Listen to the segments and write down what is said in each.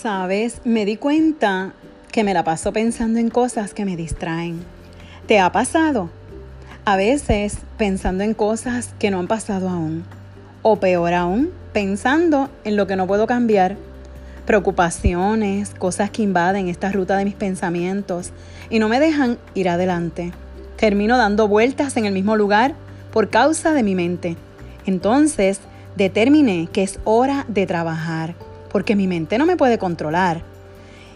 Sabes, me di cuenta que me la paso pensando en cosas que me distraen. ¿Te ha pasado? A veces pensando en cosas que no han pasado aún. O peor aún, pensando en lo que no puedo cambiar. Preocupaciones, cosas que invaden esta ruta de mis pensamientos y no me dejan ir adelante. Termino dando vueltas en el mismo lugar por causa de mi mente. Entonces, determiné que es hora de trabajar porque mi mente no me puede controlar.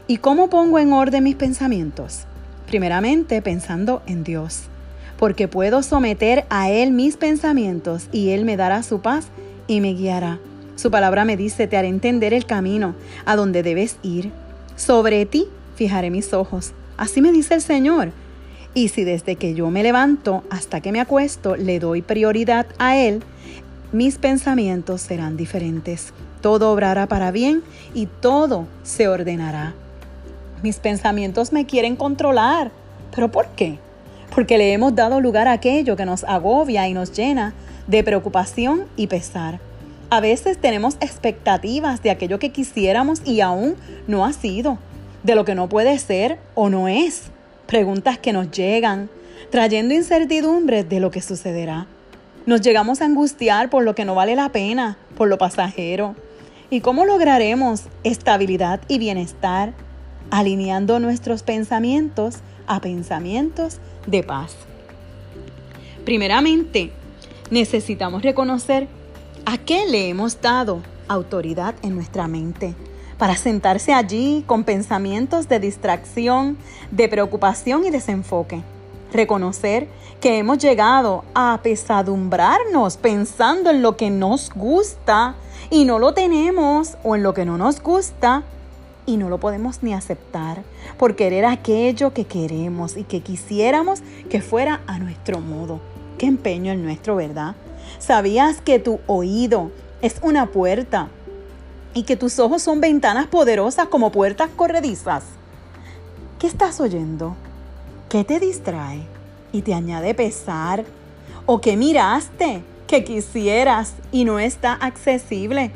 ¿Y cómo pongo en orden mis pensamientos? Primeramente pensando en Dios, porque puedo someter a Él mis pensamientos y Él me dará su paz y me guiará. Su palabra me dice, te haré entender el camino a donde debes ir. Sobre ti fijaré mis ojos. Así me dice el Señor. Y si desde que yo me levanto hasta que me acuesto le doy prioridad a Él, mis pensamientos serán diferentes todo obrará para bien y todo se ordenará. Mis pensamientos me quieren controlar. ¿Pero por qué? Porque le hemos dado lugar a aquello que nos agobia y nos llena de preocupación y pesar. A veces tenemos expectativas de aquello que quisiéramos y aún no ha sido, de lo que no puede ser o no es. Preguntas que nos llegan, trayendo incertidumbres de lo que sucederá. Nos llegamos a angustiar por lo que no vale la pena, por lo pasajero. ¿Y cómo lograremos estabilidad y bienestar? Alineando nuestros pensamientos a pensamientos de paz. Primeramente, necesitamos reconocer a qué le hemos dado autoridad en nuestra mente para sentarse allí con pensamientos de distracción, de preocupación y desenfoque. Reconocer que hemos llegado a apesadumbrarnos pensando en lo que nos gusta y no lo tenemos o en lo que no nos gusta y no lo podemos ni aceptar por querer aquello que queremos y que quisiéramos que fuera a nuestro modo. Qué empeño el nuestro, ¿verdad? ¿Sabías que tu oído es una puerta y que tus ojos son ventanas poderosas como puertas corredizas? ¿Qué estás oyendo? ¿Qué te distrae y te añade pesar? ¿O qué miraste que quisieras y no está accesible.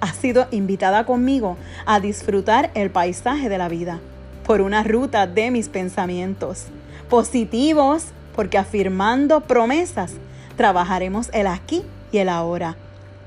Has sido invitada conmigo a disfrutar el paisaje de la vida por una ruta de mis pensamientos positivos, porque afirmando promesas trabajaremos el aquí y el ahora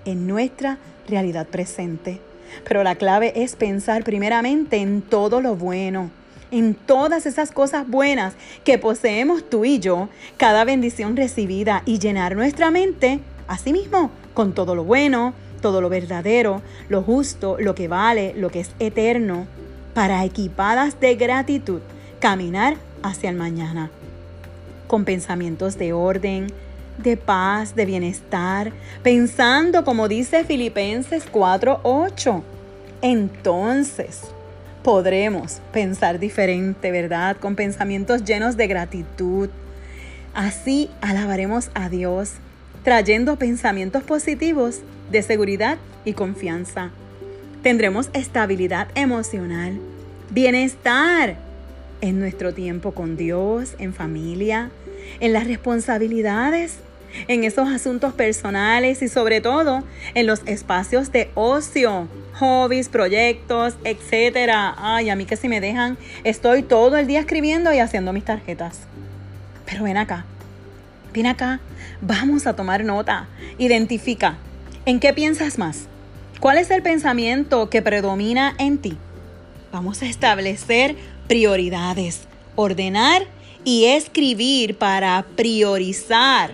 en nuestra realidad presente. Pero la clave es pensar primeramente en todo lo bueno en todas esas cosas buenas que poseemos tú y yo, cada bendición recibida y llenar nuestra mente, asimismo, con todo lo bueno, todo lo verdadero, lo justo, lo que vale, lo que es eterno, para equipadas de gratitud, caminar hacia el mañana, con pensamientos de orden, de paz, de bienestar, pensando como dice Filipenses 4:8. Entonces, podremos pensar diferente, ¿verdad? Con pensamientos llenos de gratitud. Así alabaremos a Dios, trayendo pensamientos positivos de seguridad y confianza. Tendremos estabilidad emocional, bienestar en nuestro tiempo con Dios, en familia, en las responsabilidades en esos asuntos personales y sobre todo en los espacios de ocio, hobbies, proyectos, etcétera. Ay, a mí que si me dejan, estoy todo el día escribiendo y haciendo mis tarjetas. Pero ven acá, ven acá, vamos a tomar nota. Identifica, ¿en qué piensas más? ¿Cuál es el pensamiento que predomina en ti? Vamos a establecer prioridades, ordenar y escribir para priorizar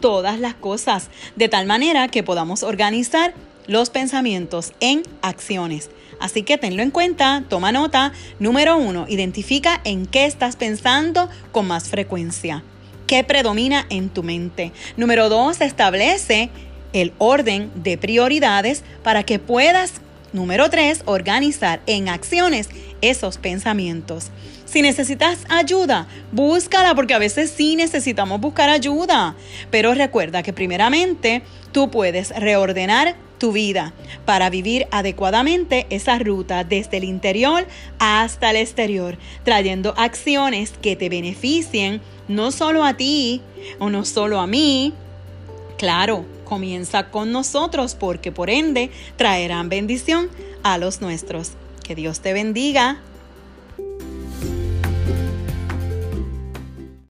todas las cosas, de tal manera que podamos organizar los pensamientos en acciones. Así que tenlo en cuenta, toma nota. Número uno, identifica en qué estás pensando con más frecuencia. ¿Qué predomina en tu mente? Número dos, establece el orden de prioridades para que puedas, número tres, organizar en acciones esos pensamientos. Si necesitas ayuda, búscala porque a veces sí necesitamos buscar ayuda. Pero recuerda que primeramente tú puedes reordenar tu vida para vivir adecuadamente esa ruta desde el interior hasta el exterior, trayendo acciones que te beneficien no solo a ti o no solo a mí. Claro, comienza con nosotros porque por ende traerán bendición a los nuestros. Que Dios te bendiga.